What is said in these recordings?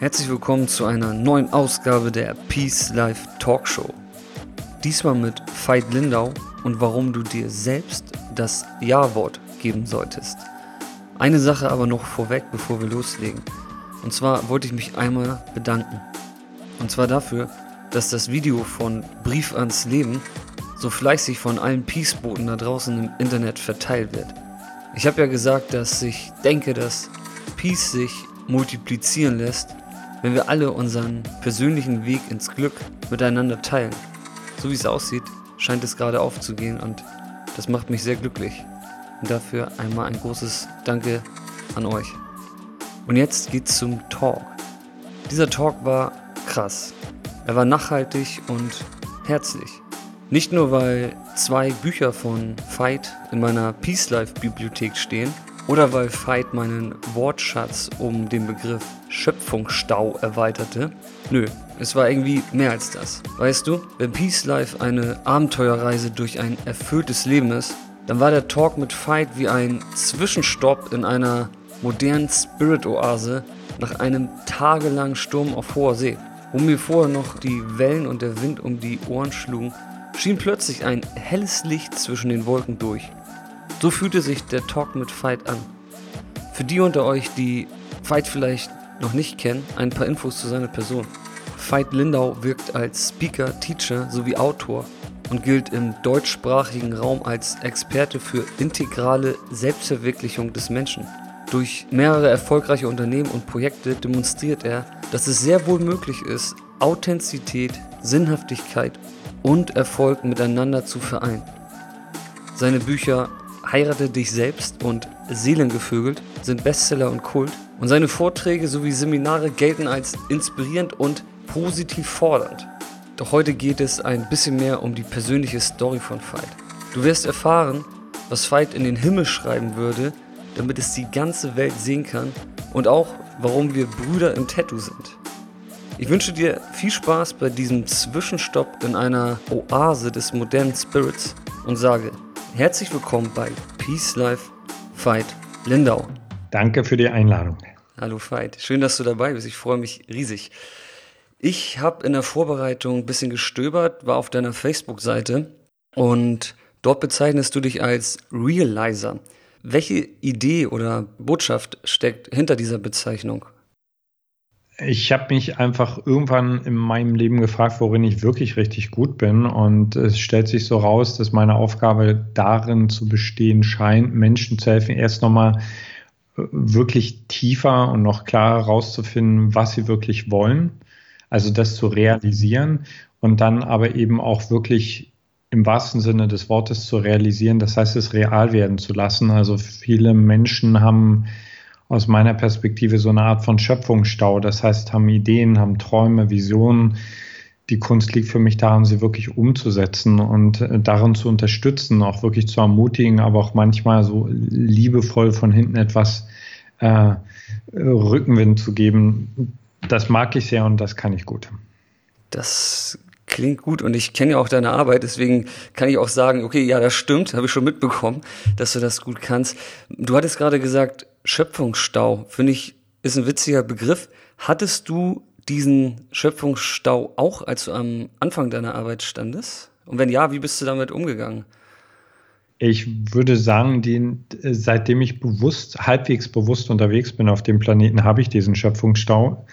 Herzlich willkommen zu einer neuen Ausgabe der Peace Life Talkshow. Diesmal mit Veit Lindau und warum du dir selbst das Ja-Wort geben solltest. Eine Sache aber noch vorweg, bevor wir loslegen. Und zwar wollte ich mich einmal bedanken. Und zwar dafür, dass das Video von Brief ans Leben so fleißig von allen Peaceboten da draußen im Internet verteilt wird. Ich habe ja gesagt, dass ich denke, dass Peace sich multiplizieren lässt, wenn wir alle unseren persönlichen Weg ins Glück miteinander teilen. So wie es aussieht, scheint es gerade aufzugehen und das macht mich sehr glücklich. Und dafür einmal ein großes Danke an euch. Und jetzt geht's zum Talk. Dieser Talk war krass. Er war nachhaltig und herzlich. Nicht nur, weil zwei Bücher von Veit in meiner Peace Life Bibliothek stehen, oder weil Veit meinen Wortschatz um den Begriff Schöpfungsstau erweiterte. Nö, es war irgendwie mehr als das. Weißt du, wenn Peace Life eine Abenteuerreise durch ein erfülltes Leben ist, dann war der Talk mit Veit wie ein Zwischenstopp in einer modernen Spirit-Oase nach einem tagelangen Sturm auf hoher See. Wo mir vorher noch die Wellen und der Wind um die Ohren schlugen, schien plötzlich ein helles Licht zwischen den Wolken durch. So fühlte sich der Talk mit Veit an. Für die unter euch, die Veit vielleicht noch nicht kennen, ein paar Infos zu seiner Person. Veit Lindau wirkt als Speaker, Teacher sowie Autor und gilt im deutschsprachigen Raum als Experte für integrale Selbstverwirklichung des Menschen. Durch mehrere erfolgreiche Unternehmen und Projekte demonstriert er, dass es sehr wohl möglich ist, Authentizität, Sinnhaftigkeit und Erfolg miteinander zu vereinen. Seine Bücher Heirate dich selbst und Seelengevögelt sind Bestseller und Kult und seine Vorträge sowie Seminare gelten als inspirierend und positiv fordernd. Doch heute geht es ein bisschen mehr um die persönliche Story von Veit. Du wirst erfahren, was Veit in den Himmel schreiben würde, damit es die ganze Welt sehen kann und auch, warum wir Brüder im Tattoo sind. Ich wünsche dir viel Spaß bei diesem Zwischenstopp in einer Oase des modernen Spirits und sage Herzlich willkommen bei Peace Life Veit Lindau. Danke für die Einladung. Hallo Veit, schön, dass du dabei bist. Ich freue mich riesig. Ich habe in der Vorbereitung ein bisschen gestöbert, war auf deiner Facebook-Seite und dort bezeichnest du dich als Realizer. Welche Idee oder Botschaft steckt hinter dieser Bezeichnung? Ich habe mich einfach irgendwann in meinem Leben gefragt, worin ich wirklich richtig gut bin. Und es stellt sich so raus, dass meine Aufgabe darin zu bestehen scheint, Menschen zu helfen, erst nochmal äh, wirklich tiefer und noch klarer herauszufinden, was sie wirklich wollen. Also das zu realisieren und dann aber eben auch wirklich im wahrsten Sinne des Wortes zu realisieren. Das heißt, es real werden zu lassen. Also viele Menschen haben aus meiner Perspektive so eine Art von Schöpfungsstau. Das heißt, haben Ideen, haben Träume, Visionen. Die Kunst liegt für mich daran, sie wirklich umzusetzen und äh, darin zu unterstützen, auch wirklich zu ermutigen, aber auch manchmal so liebevoll von hinten etwas äh, Rückenwind zu geben. Das mag ich sehr und das kann ich gut. Das klingt gut und ich kenne ja auch deine Arbeit, deswegen kann ich auch sagen, okay, ja, das stimmt, habe ich schon mitbekommen, dass du das gut kannst. Du hattest gerade gesagt, Schöpfungsstau, finde ich, ist ein witziger Begriff. Hattest du diesen Schöpfungsstau auch, als du am Anfang deiner Arbeit standest? Und wenn ja, wie bist du damit umgegangen? Ich würde sagen, den, seitdem ich bewusst, halbwegs bewusst unterwegs bin auf dem Planeten, habe ich diesen Schöpfungsstau.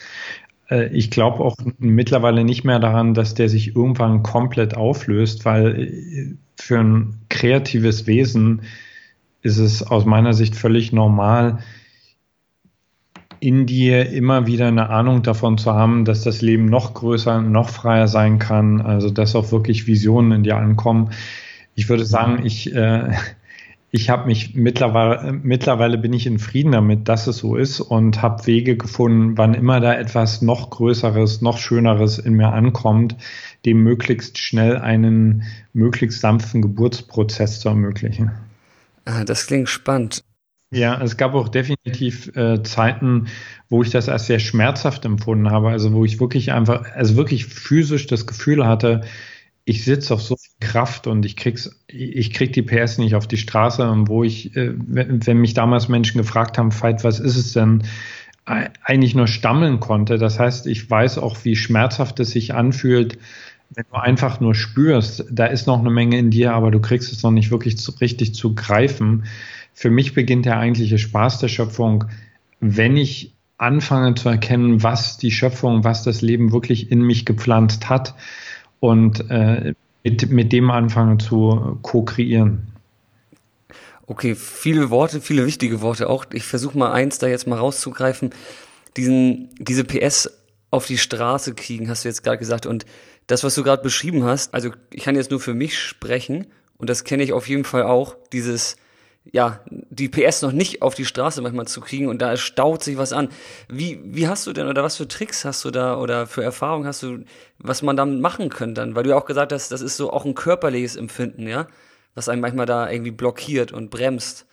Äh, ich glaube auch mittlerweile nicht mehr daran, dass der sich irgendwann komplett auflöst, weil äh, für ein kreatives Wesen ist es aus meiner Sicht völlig normal, in dir immer wieder eine Ahnung davon zu haben, dass das Leben noch größer, noch freier sein kann, also dass auch wirklich Visionen in dir ankommen. Ich würde sagen, ich, äh, ich habe mich mittlerweile, mittlerweile bin ich in Frieden damit, dass es so ist und habe Wege gefunden, wann immer da etwas noch Größeres, noch Schöneres in mir ankommt, dem möglichst schnell einen möglichst sanften Geburtsprozess zu ermöglichen. Ah, das klingt spannend. Ja, es gab auch definitiv äh, Zeiten, wo ich das als sehr schmerzhaft empfunden habe, also wo ich wirklich einfach, also wirklich physisch das Gefühl hatte, ich sitze auf so viel Kraft und ich krieg's, ich krieg die PS nicht auf die Straße, und wo ich, äh, wenn mich damals Menschen gefragt haben, Veit, was ist es denn, eigentlich nur stammeln konnte. Das heißt, ich weiß auch, wie schmerzhaft es sich anfühlt, wenn du einfach nur spürst, da ist noch eine Menge in dir, aber du kriegst es noch nicht wirklich zu, richtig zu greifen. Für mich beginnt der eigentliche Spaß der Schöpfung, wenn ich anfange zu erkennen, was die Schöpfung, was das Leben wirklich in mich gepflanzt hat und äh, mit, mit dem anfangen zu co-kreieren. Okay, viele Worte, viele wichtige Worte auch. Ich versuche mal eins da jetzt mal rauszugreifen. Diesen, diese PS auf die Straße kriegen, hast du jetzt gerade gesagt. Und das, was du gerade beschrieben hast, also ich kann jetzt nur für mich sprechen und das kenne ich auf jeden Fall auch, dieses ja, die PS noch nicht auf die Straße manchmal zu kriegen und da staut sich was an. Wie, wie hast du denn oder was für Tricks hast du da oder für Erfahrungen hast du, was man damit machen könnte dann? Weil du ja auch gesagt hast, das ist so auch ein körperliches Empfinden, ja, was einem manchmal da irgendwie blockiert und bremst.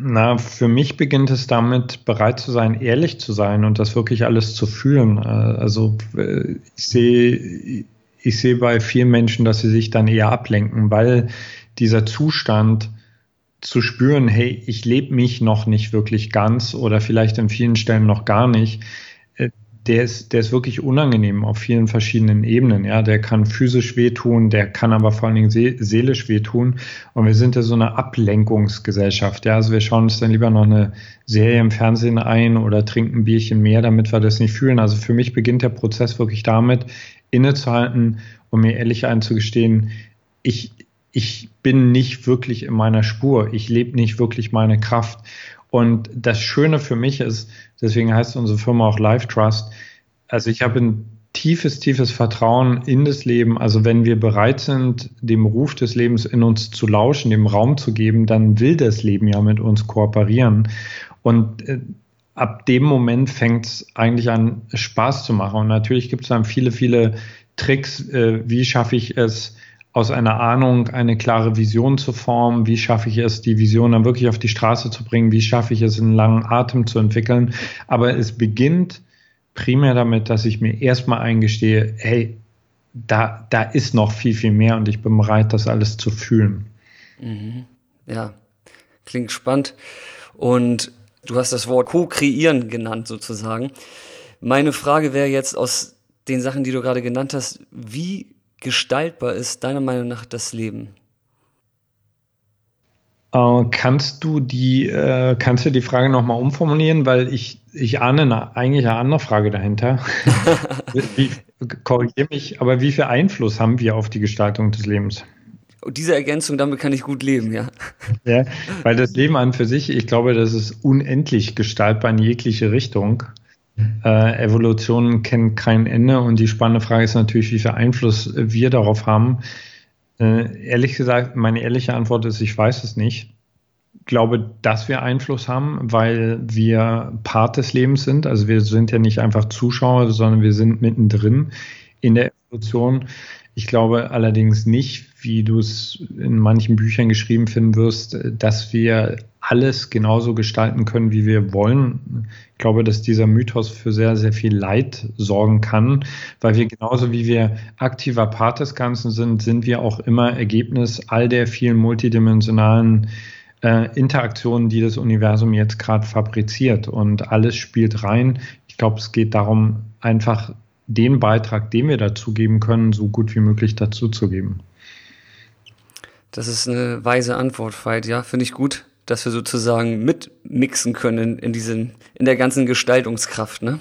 Na, für mich beginnt es damit, bereit zu sein, ehrlich zu sein und das wirklich alles zu fühlen. Äh, also äh, ich sehe, ich sehe bei vielen Menschen, dass sie sich dann eher ablenken, weil dieser Zustand zu spüren, hey, ich lebe mich noch nicht wirklich ganz oder vielleicht in vielen Stellen noch gar nicht, der ist, der ist wirklich unangenehm auf vielen verschiedenen Ebenen. Ja, der kann physisch wehtun, der kann aber vor allen Dingen see seelisch wehtun. Und wir sind ja so eine Ablenkungsgesellschaft. Ja, also wir schauen uns dann lieber noch eine Serie im Fernsehen ein oder trinken ein Bierchen mehr, damit wir das nicht fühlen. Also für mich beginnt der Prozess wirklich damit, innezuhalten und mir ehrlich einzugestehen, ich, ich bin nicht wirklich in meiner Spur, ich lebe nicht wirklich meine Kraft. Und das Schöne für mich ist, deswegen heißt unsere Firma auch Life Trust, also ich habe ein tiefes, tiefes Vertrauen in das Leben. Also wenn wir bereit sind, dem Ruf des Lebens in uns zu lauschen, dem Raum zu geben, dann will das Leben ja mit uns kooperieren. Und äh, ab dem Moment fängt es eigentlich an, Spaß zu machen. Und natürlich gibt es dann viele, viele Tricks, äh, wie schaffe ich es, aus einer Ahnung eine klare Vision zu formen. Wie schaffe ich es, die Vision dann wirklich auf die Straße zu bringen? Wie schaffe ich es, einen langen Atem zu entwickeln? Aber es beginnt primär damit, dass ich mir erstmal eingestehe, hey, da, da ist noch viel, viel mehr und ich bin bereit, das alles zu fühlen. Mhm. Ja, klingt spannend. Und du hast das Wort Co-Kreieren genannt sozusagen. Meine Frage wäre jetzt aus den Sachen, die du gerade genannt hast, wie gestaltbar ist deiner Meinung nach das Leben? Äh, kannst du die, äh, kannst du die Frage nochmal umformulieren, weil ich, ich ahne eine, eigentlich eine andere Frage dahinter. Korrigiere mich, aber wie viel Einfluss haben wir auf die Gestaltung des Lebens? Diese Ergänzung, damit kann ich gut leben, ja. Ja, weil das Leben an für sich, ich glaube, das ist unendlich gestaltbar in jegliche Richtung. Äh, Evolution kennt kein Ende und die spannende Frage ist natürlich, wie viel Einfluss wir darauf haben. Äh, ehrlich gesagt, meine ehrliche Antwort ist, ich weiß es nicht. Ich glaube, dass wir Einfluss haben, weil wir Part des Lebens sind. Also wir sind ja nicht einfach Zuschauer, sondern wir sind mittendrin in der Evolution. Ich glaube allerdings nicht, wie du es in manchen Büchern geschrieben finden wirst, dass wir alles genauso gestalten können, wie wir wollen. Ich glaube, dass dieser Mythos für sehr, sehr viel Leid sorgen kann, weil wir genauso wie wir aktiver Part des Ganzen sind, sind wir auch immer Ergebnis all der vielen multidimensionalen äh, Interaktionen, die das Universum jetzt gerade fabriziert. Und alles spielt rein. Ich glaube, es geht darum, einfach den Beitrag, den wir dazu geben können, so gut wie möglich dazu zu geben. Das ist eine weise Antwort, Veit. Ja, finde ich gut, dass wir sozusagen mitmixen können in diesen, in der ganzen Gestaltungskraft, ne?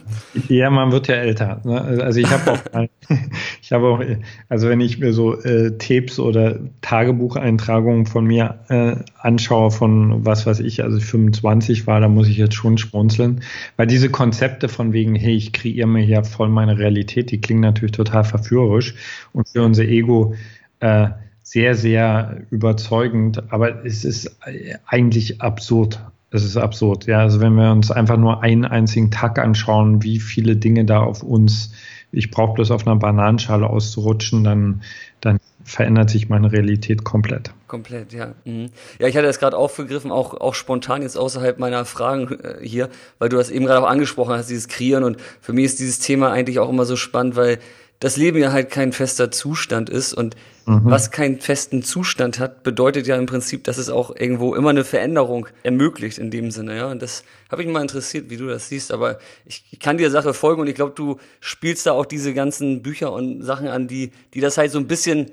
Ja, man wird ja älter. Ne? Also ich habe auch, ich habe auch, also wenn ich mir so äh, Tapes oder Tagebucheintragungen von mir äh, anschaue, von was weiß ich, also 25 war, da muss ich jetzt schon schmunzeln, weil diese Konzepte von wegen, hey, ich kreiere mir hier voll meine Realität, die klingen natürlich total verführerisch und für unser Ego äh, sehr, sehr überzeugend, aber es ist eigentlich absurd. Es ist absurd, ja. Also wenn wir uns einfach nur einen einzigen Tag anschauen, wie viele Dinge da auf uns, ich brauche bloß auf einer Bananenschale auszurutschen, dann, dann verändert sich meine Realität komplett. Komplett, ja. Mhm. Ja, ich hatte das gerade aufgegriffen, auch, auch spontan jetzt außerhalb meiner Fragen äh, hier, weil du das eben gerade auch angesprochen hast, dieses Kreieren. Und für mich ist dieses Thema eigentlich auch immer so spannend, weil das Leben ja halt kein fester Zustand ist und mhm. was keinen festen Zustand hat, bedeutet ja im Prinzip, dass es auch irgendwo immer eine Veränderung ermöglicht in dem Sinne, ja. Und das habe ich mal interessiert, wie du das siehst, aber ich, ich kann dir Sache folgen und ich glaube, du spielst da auch diese ganzen Bücher und Sachen an, die, die das halt so ein bisschen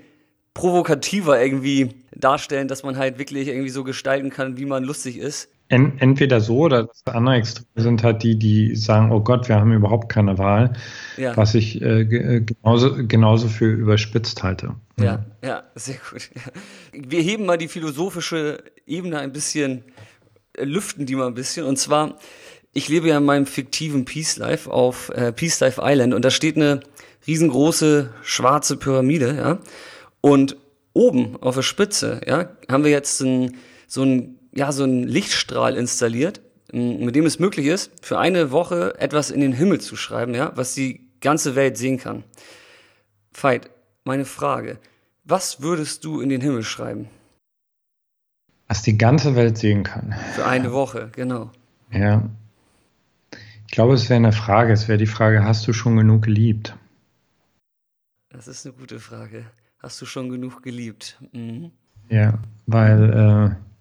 provokativer irgendwie darstellen, dass man halt wirklich irgendwie so gestalten kann, wie man lustig ist entweder so oder das andere Extreme sind halt die, die sagen, oh Gott, wir haben überhaupt keine Wahl, ja. was ich äh, äh genauso, genauso für überspitzt halte. Ja, ja, sehr gut. Wir heben mal die philosophische Ebene ein bisschen, äh, lüften die mal ein bisschen. Und zwar, ich lebe ja in meinem fiktiven Peace Life auf äh, Peace Life Island und da steht eine riesengroße schwarze Pyramide, ja. Und oben auf der Spitze, ja, haben wir jetzt ein, so ein ja, so einen Lichtstrahl installiert, mit dem es möglich ist, für eine Woche etwas in den Himmel zu schreiben, ja, was die ganze Welt sehen kann. Veit, meine Frage. Was würdest du in den Himmel schreiben? Was die ganze Welt sehen kann. Für eine Woche, genau. Ja. Ich glaube, es wäre eine Frage. Es wäre die Frage, hast du schon genug geliebt? Das ist eine gute Frage. Hast du schon genug geliebt? Mhm. Ja, weil äh,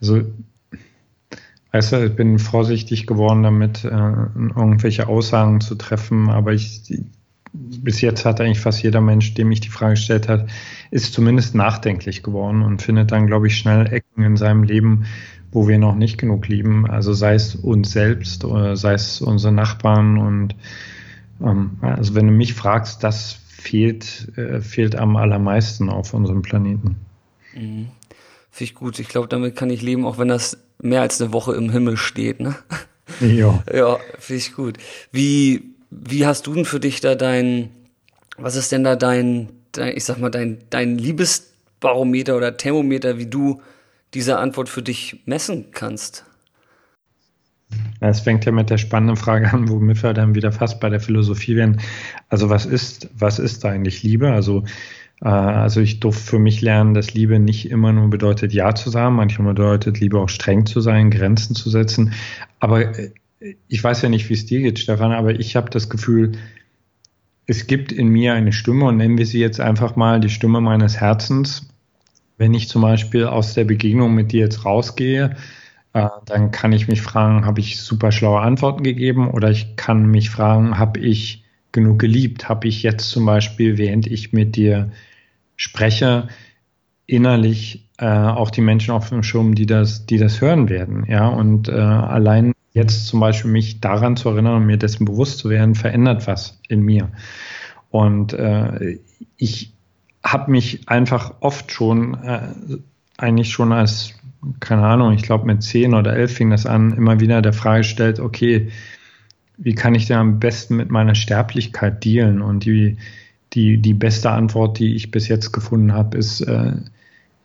also, weißt du, ich bin vorsichtig geworden damit, äh, irgendwelche Aussagen zu treffen, aber ich, bis jetzt hat eigentlich fast jeder Mensch, dem ich die Frage gestellt hat, ist zumindest nachdenklich geworden und findet dann, glaube ich, schnell Ecken in seinem Leben, wo wir noch nicht genug lieben. Also sei es uns selbst oder sei es unsere Nachbarn und ähm, also wenn du mich fragst, das fehlt, äh, fehlt am allermeisten auf unserem Planeten. Mhm. Finde ich gut. Ich glaube, damit kann ich leben, auch wenn das mehr als eine Woche im Himmel steht. Ne? Ja. Ja, finde ich gut. Wie, wie hast du denn für dich da dein, was ist denn da dein, dein ich sag mal, dein, dein Liebesbarometer oder Thermometer, wie du diese Antwort für dich messen kannst? Es fängt ja mit der spannenden Frage an, womit wir dann wieder fast bei der Philosophie werden. Also was ist, was ist da eigentlich Liebe? Also also ich durfte für mich lernen, dass Liebe nicht immer nur bedeutet, Ja zu sagen. Manchmal bedeutet Liebe auch streng zu sein, Grenzen zu setzen. Aber äh, ich weiß ja nicht, wie es dir geht, Stefan, aber ich habe das Gefühl, es gibt in mir eine Stimme und nennen wir sie jetzt einfach mal die Stimme meines Herzens. Wenn ich zum Beispiel aus der Begegnung mit dir jetzt rausgehe, äh, dann kann ich mich fragen, habe ich super schlaue Antworten gegeben oder ich kann mich fragen, habe ich genug geliebt? Habe ich jetzt zum Beispiel, während ich mit dir spreche, innerlich äh, auch die Menschen auf dem Schirm, die das, die das hören werden. Ja, und äh, allein jetzt zum Beispiel mich daran zu erinnern und mir dessen bewusst zu werden, verändert was in mir. Und äh, ich habe mich einfach oft schon, äh, eigentlich schon als, keine Ahnung, ich glaube mit zehn oder elf fing das an, immer wieder der Frage gestellt, okay, wie kann ich denn am besten mit meiner Sterblichkeit dealen? Und die, die, die beste Antwort, die ich bis jetzt gefunden habe, ist, äh,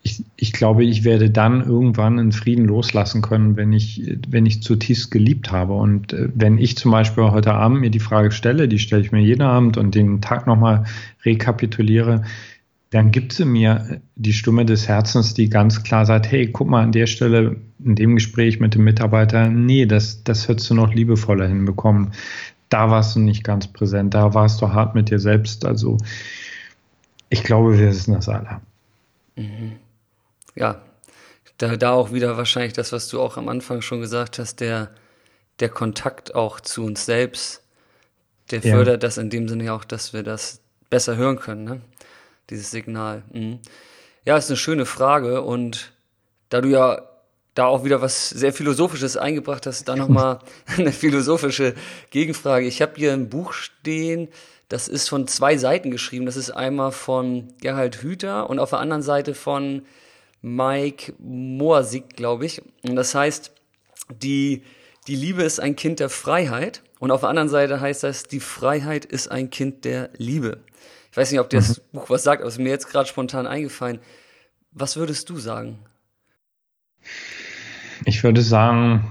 ich, ich glaube, ich werde dann irgendwann in Frieden loslassen können, wenn ich, wenn ich zutiefst geliebt habe. Und äh, wenn ich zum Beispiel heute Abend mir die Frage stelle, die stelle ich mir jeden Abend und den Tag nochmal rekapituliere, dann gibt sie mir die Stimme des Herzens, die ganz klar sagt, hey, guck mal an der Stelle in dem Gespräch mit dem Mitarbeiter, nee, das, das hättest du noch liebevoller hinbekommen da warst du nicht ganz präsent, da warst du hart mit dir selbst. Also ich glaube, wir wissen das alle. Mhm. Ja, da, da auch wieder wahrscheinlich das, was du auch am Anfang schon gesagt hast, der, der Kontakt auch zu uns selbst, der ja. fördert das in dem Sinne auch, dass wir das besser hören können, ne? Dieses Signal. Mhm. Ja, ist eine schöne Frage und da du ja da auch wieder was sehr Philosophisches eingebracht hast, da nochmal eine philosophische Gegenfrage. Ich habe hier ein Buch stehen, das ist von zwei Seiten geschrieben. Das ist einmal von Gerhard Hüther und auf der anderen Seite von Mike Moasik, glaube ich. Und das heißt, die, die Liebe ist ein Kind der Freiheit. Und auf der anderen Seite heißt das, die Freiheit ist ein Kind der Liebe. Ich weiß nicht, ob dir das mhm. Buch was sagt, aber es ist mir jetzt gerade spontan eingefallen. Was würdest du sagen? Ich würde sagen,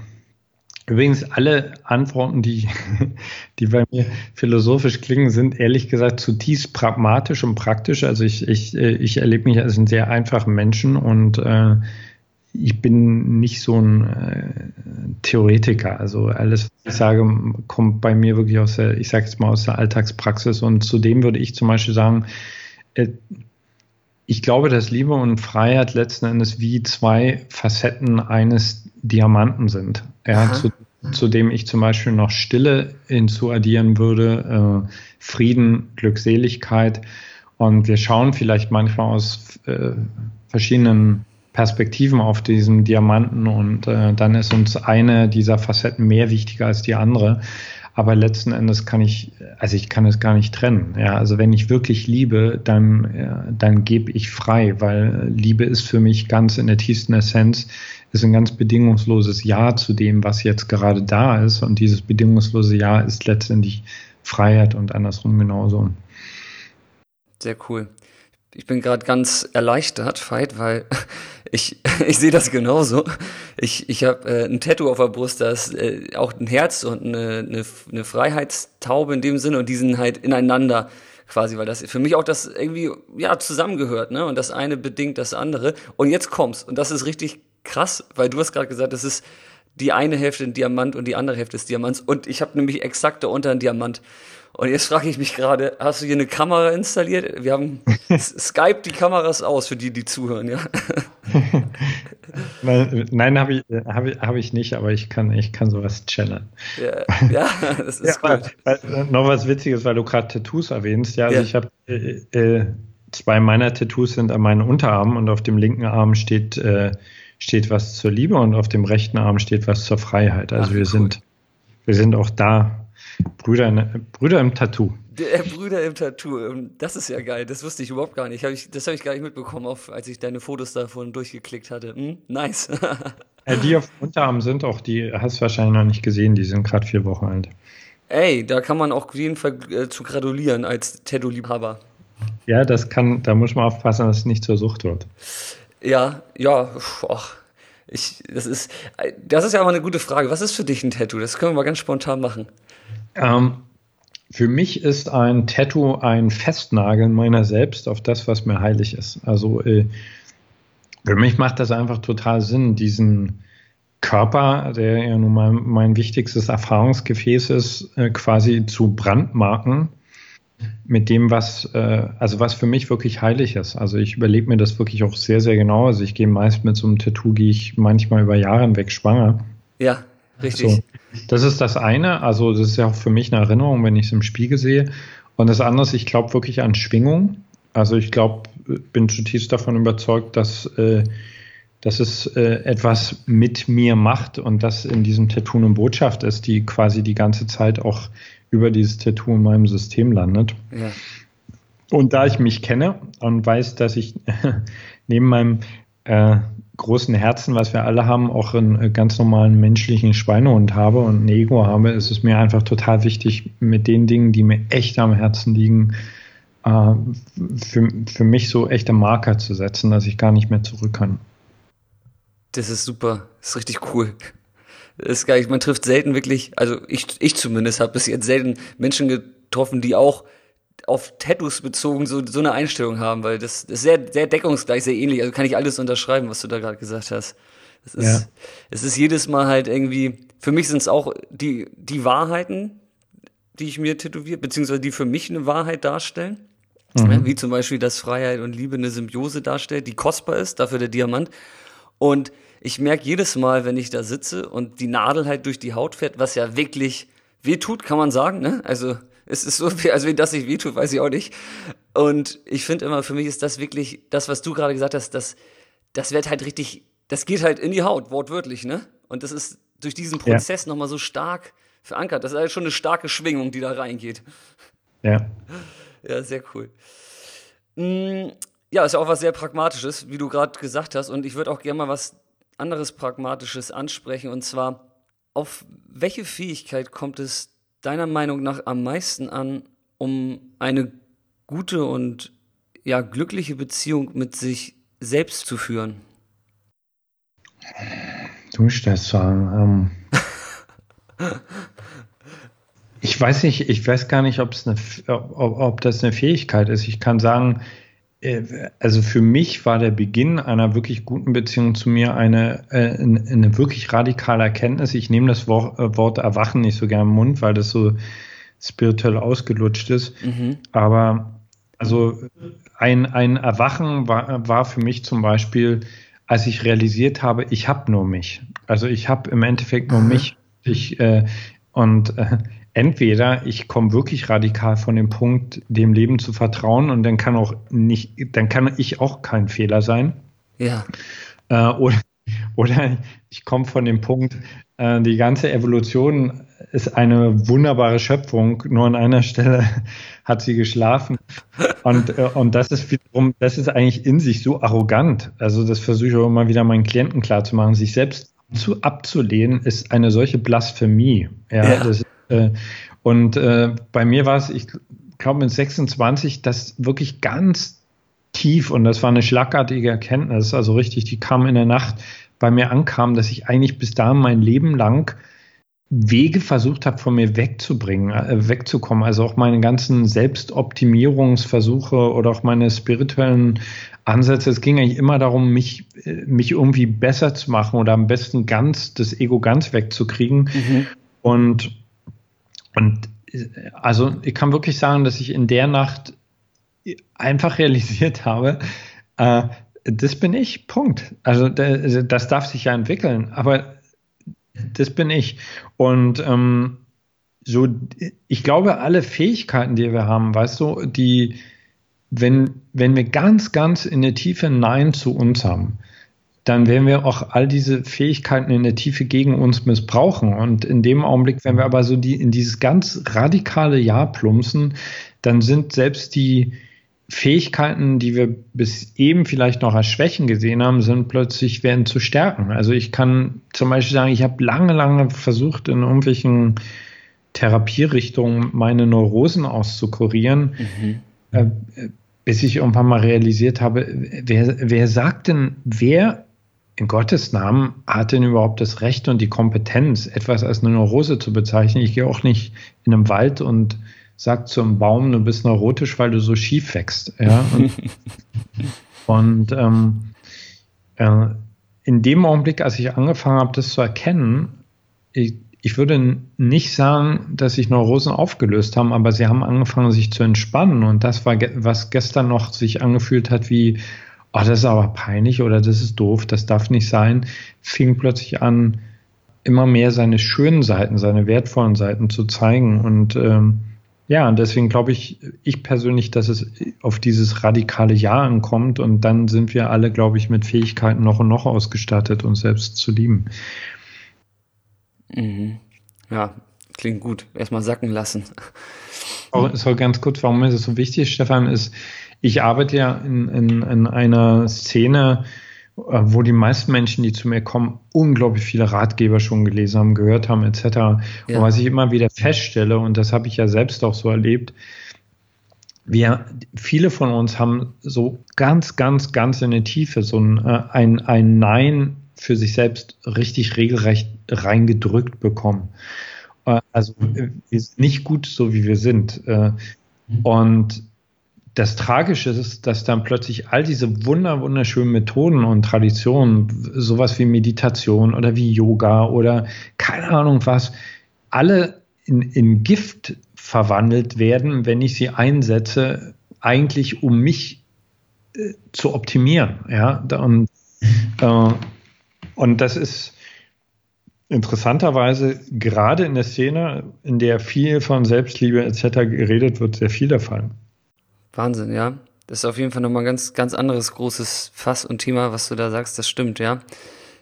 übrigens alle Antworten, die, die bei mir philosophisch klingen, sind ehrlich gesagt zutiefst pragmatisch und praktisch. Also ich, ich, ich erlebe mich als einen sehr einfachen Menschen und äh, ich bin nicht so ein äh, Theoretiker. Also alles, was ich sage, kommt bei mir wirklich aus der, ich sage jetzt mal aus der Alltagspraxis. Und zudem würde ich zum Beispiel sagen, äh, ich glaube, dass Liebe und Freiheit letzten Endes wie zwei Facetten eines Diamanten sind. Ja, zu, zu, dem ich zum Beispiel noch Stille hinzuaddieren würde, äh, Frieden, Glückseligkeit. Und wir schauen vielleicht manchmal aus äh, verschiedenen Perspektiven auf diesen Diamanten und äh, dann ist uns eine dieser Facetten mehr wichtiger als die andere. Aber letzten Endes kann ich, also ich kann es gar nicht trennen. Ja, also wenn ich wirklich liebe, dann, ja, dann gebe ich frei, weil Liebe ist für mich ganz in der tiefsten Essenz, ist ein ganz bedingungsloses Ja zu dem, was jetzt gerade da ist. Und dieses bedingungslose Ja ist letztendlich Freiheit und andersrum genauso. Sehr cool. Ich bin gerade ganz erleichtert, Veit, weil ich, ich sehe das genauso. Ich, ich habe äh, ein Tattoo auf der Brust, da ist äh, auch ein Herz und eine, eine, eine Freiheitstaube in dem Sinne und die sind halt ineinander quasi, weil das für mich auch das irgendwie ja zusammengehört, ne? Und das eine bedingt das andere. Und jetzt kommt's und das ist richtig krass, weil du hast gerade gesagt, das ist die eine Hälfte ein Diamant und die andere Hälfte ist Diamants und ich habe nämlich exakt darunter ein Diamant. Und jetzt frage ich mich gerade, hast du hier eine Kamera installiert? Wir haben Skype die Kameras aus für die, die zuhören, ja. Nein, habe ich, hab ich, hab ich nicht, aber ich kann, ich kann sowas channeln. Ja, ja das ist ja, gut. Weil, weil, noch was Witziges, weil du gerade Tattoos erwähnst. Ja, also ja. ich habe äh, äh, zwei meiner Tattoos sind an meinen Unterarmen und auf dem linken Arm steht, äh, steht was zur Liebe und auf dem rechten Arm steht was zur Freiheit. Also Ach, wir cool. sind, wir sind auch da Brüder, Brüder im Tattoo. Der Brüder im Tattoo, ähm, das ist ja geil. Das wusste ich überhaupt gar nicht. Hab ich, das habe ich gar nicht mitbekommen, auf, als ich deine Fotos davon durchgeklickt hatte. Hm? Nice. die auf Unterarm sind auch, die hast du wahrscheinlich noch nicht gesehen, die sind gerade vier Wochen alt. Ey, da kann man auch auf jeden Fall äh, zu gratulieren als Tattoo-Liebhaber. Ja, das kann, da muss man aufpassen, dass es nicht zur Sucht wird. Ja, ja, ach, ich, das ist, das ist ja aber eine gute Frage. Was ist für dich ein Tattoo? Das können wir mal ganz spontan machen. Ähm, für mich ist ein Tattoo ein Festnageln meiner selbst auf das, was mir heilig ist. Also äh, für mich macht das einfach total Sinn, diesen Körper, der ja nun mal mein wichtigstes Erfahrungsgefäß ist, äh, quasi zu brandmarken mit dem, was, äh, also was für mich wirklich heilig ist. Also ich überlege mir das wirklich auch sehr, sehr genau. Also ich gehe meist mit so einem Tattoo, gehe ich manchmal über Jahre hinweg schwanger. Ja, richtig. So, das ist das eine. Also das ist ja auch für mich eine Erinnerung, wenn ich es im Spiegel sehe. Und das andere ist, ich glaube wirklich an Schwingung. Also ich glaube, bin zutiefst davon überzeugt, dass, äh, dass es äh, etwas mit mir macht und das in diesem Tattoo eine Botschaft ist, die quasi die ganze Zeit auch über dieses Tattoo in meinem System landet. Ja. Und da ich mich kenne und weiß, dass ich neben meinem äh, großen Herzen, was wir alle haben, auch einen äh, ganz normalen menschlichen Schweinehund habe und ein Ego habe, ist es mir einfach total wichtig, mit den Dingen, die mir echt am Herzen liegen, äh, für, für mich so echte Marker zu setzen, dass ich gar nicht mehr zurück kann. Das ist super, das ist richtig cool. Das ist geil. Man trifft selten wirklich, also ich, ich zumindest habe bis jetzt selten Menschen getroffen, die auch auf Tattoos bezogen so, so eine Einstellung haben, weil das, das ist sehr, sehr deckungsgleich, sehr ähnlich. Also kann ich alles unterschreiben, was du da gerade gesagt hast. Es ist, ja. es ist jedes Mal halt irgendwie, für mich sind es auch die, die Wahrheiten, die ich mir tätowiere, beziehungsweise die für mich eine Wahrheit darstellen. Mhm. Wie zum Beispiel, dass Freiheit und Liebe eine Symbiose darstellt, die kostbar ist, dafür der Diamant. Und ich merke jedes Mal, wenn ich da sitze und die Nadel halt durch die Haut fährt, was ja wirklich weh tut, kann man sagen, ne? Also es ist so, also wenn das nicht weh tut, weiß ich auch nicht. Und ich finde immer, für mich ist das wirklich das, was du gerade gesagt hast, das, das wird halt richtig, das geht halt in die Haut, wortwörtlich, ne? Und das ist durch diesen Prozess ja. nochmal so stark verankert. Das ist halt schon eine starke Schwingung, die da reingeht. Ja. Ja, sehr cool. Mm, ja, ist ja auch was sehr Pragmatisches, wie du gerade gesagt hast. Und ich würde auch gerne mal was anderes Pragmatisches ansprechen, und zwar, auf welche Fähigkeit kommt es deiner Meinung nach am meisten an, um eine gute und ja glückliche Beziehung mit sich selbst zu führen? Du sagen. Ähm, ich weiß nicht, ich weiß gar nicht, eine, ob, ob das eine Fähigkeit ist. Ich kann sagen, also für mich war der Beginn einer wirklich guten Beziehung zu mir eine, äh, eine wirklich radikale Erkenntnis. Ich nehme das Wort, äh, Wort Erwachen nicht so gerne im Mund, weil das so spirituell ausgelutscht ist. Mhm. Aber also ein, ein Erwachen war, war für mich zum Beispiel, als ich realisiert habe, ich habe nur mich. Also ich habe im Endeffekt nur mich. Ich, äh, und äh, entweder ich komme wirklich radikal von dem Punkt, dem Leben zu vertrauen und dann kann auch nicht, dann kann ich auch kein Fehler sein. Ja. Äh, oder, oder ich komme von dem Punkt, äh, die ganze Evolution ist eine wunderbare Schöpfung, nur an einer Stelle hat sie geschlafen. Und, äh, und das ist wiederum, das ist eigentlich in sich so arrogant. Also das versuche ich auch immer wieder meinen Klienten klarzumachen. Sich selbst zu abzulehnen, ist eine solche Blasphemie. Ja, ja. Das, äh, und äh, bei mir war es, ich glaube mit 26, das wirklich ganz tief und das war eine schlagartige Erkenntnis, also richtig, die kam in der Nacht bei mir ankam, dass ich eigentlich bis dahin mein Leben lang Wege versucht habe, von mir wegzubringen, äh, wegzukommen. Also auch meine ganzen Selbstoptimierungsversuche oder auch meine spirituellen Ansätze. Es ging eigentlich immer darum, mich, äh, mich irgendwie besser zu machen oder am besten ganz das Ego ganz wegzukriegen. Mhm. Und, und also ich kann wirklich sagen, dass ich in der Nacht einfach realisiert habe, äh, das bin ich, Punkt. Also das darf sich ja entwickeln, aber das bin ich. Und ähm, so, ich glaube, alle Fähigkeiten, die wir haben, weißt du, die, wenn, wenn wir ganz, ganz in der Tiefe Nein zu uns haben, dann werden wir auch all diese Fähigkeiten in der Tiefe gegen uns missbrauchen. Und in dem Augenblick, wenn wir aber so die, in dieses ganz radikale Ja plumpsen, dann sind selbst die, Fähigkeiten, die wir bis eben vielleicht noch als Schwächen gesehen haben, sind plötzlich werden zu stärken. Also ich kann zum Beispiel sagen, ich habe lange, lange versucht, in irgendwelchen Therapierichtungen meine Neurosen auszukurieren, mhm. äh, bis ich irgendwann mal realisiert habe, wer, wer sagt denn, wer in Gottes Namen hat denn überhaupt das Recht und die Kompetenz, etwas als eine Neurose zu bezeichnen? Ich gehe auch nicht in einem Wald und sagt zum Baum, du bist neurotisch, weil du so schief wächst. Ja? Und, und ähm, äh, in dem Augenblick, als ich angefangen habe, das zu erkennen, ich, ich würde nicht sagen, dass sich Neurosen aufgelöst haben, aber sie haben angefangen, sich zu entspannen. Und das war, was gestern noch sich angefühlt hat wie, oh, das ist aber peinlich oder das ist doof, das darf nicht sein, fing plötzlich an, immer mehr seine schönen Seiten, seine wertvollen Seiten zu zeigen. Und ähm, ja, und deswegen glaube ich, ich persönlich, dass es auf dieses radikale Ja ankommt und dann sind wir alle, glaube ich, mit Fähigkeiten noch und noch ausgestattet, uns selbst zu lieben. Mhm. Ja, klingt gut. Erstmal sacken lassen. So ganz kurz, warum ist es so wichtig, Stefan, ist, ich arbeite ja in, in, in einer Szene, äh, wo die meisten Menschen, die zu mir kommen, unglaublich viele Ratgeber schon gelesen haben, gehört haben, etc. Ja. Und was ich immer wieder feststelle, und das habe ich ja selbst auch so erlebt, wir, viele von uns haben so ganz, ganz, ganz in der Tiefe so ein, äh, ein, ein Nein für sich selbst richtig regelrecht reingedrückt bekommen. Äh, also wir sind nicht gut so, wie wir sind. Und das Tragische ist, dass dann plötzlich all diese wunder, wunderschönen Methoden und Traditionen, sowas wie Meditation oder wie Yoga oder keine Ahnung was, alle in, in Gift verwandelt werden, wenn ich sie einsetze, eigentlich um mich äh, zu optimieren. Ja, und, äh, und das ist interessanterweise gerade in der Szene, in der viel von Selbstliebe etc. geredet wird, sehr viel der Fall. Wahnsinn, ja. Das ist auf jeden Fall nochmal ein ganz, ganz anderes großes Fass und Thema, was du da sagst. Das stimmt, ja.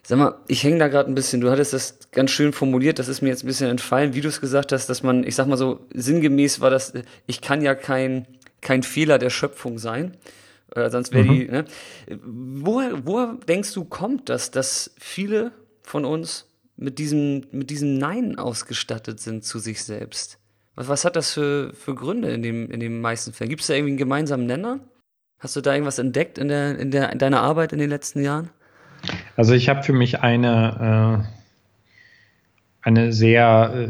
Sag mal, ich hänge da gerade ein bisschen. Du hattest das ganz schön formuliert. Das ist mir jetzt ein bisschen entfallen, wie du es gesagt hast, dass man, ich sag mal so, sinngemäß war das, ich kann ja kein, kein Fehler der Schöpfung sein. Äh, sonst wäre mhm. die, ne? Woher, woher denkst du, kommt das, dass viele von uns mit diesem, mit diesem Nein ausgestattet sind zu sich selbst? Was hat das für, für Gründe in, dem, in den meisten Fällen? Gibt es da irgendwie einen gemeinsamen Nenner? Hast du da irgendwas entdeckt in, der, in, der, in deiner Arbeit in den letzten Jahren? Also ich habe für mich eine, äh, eine sehr äh,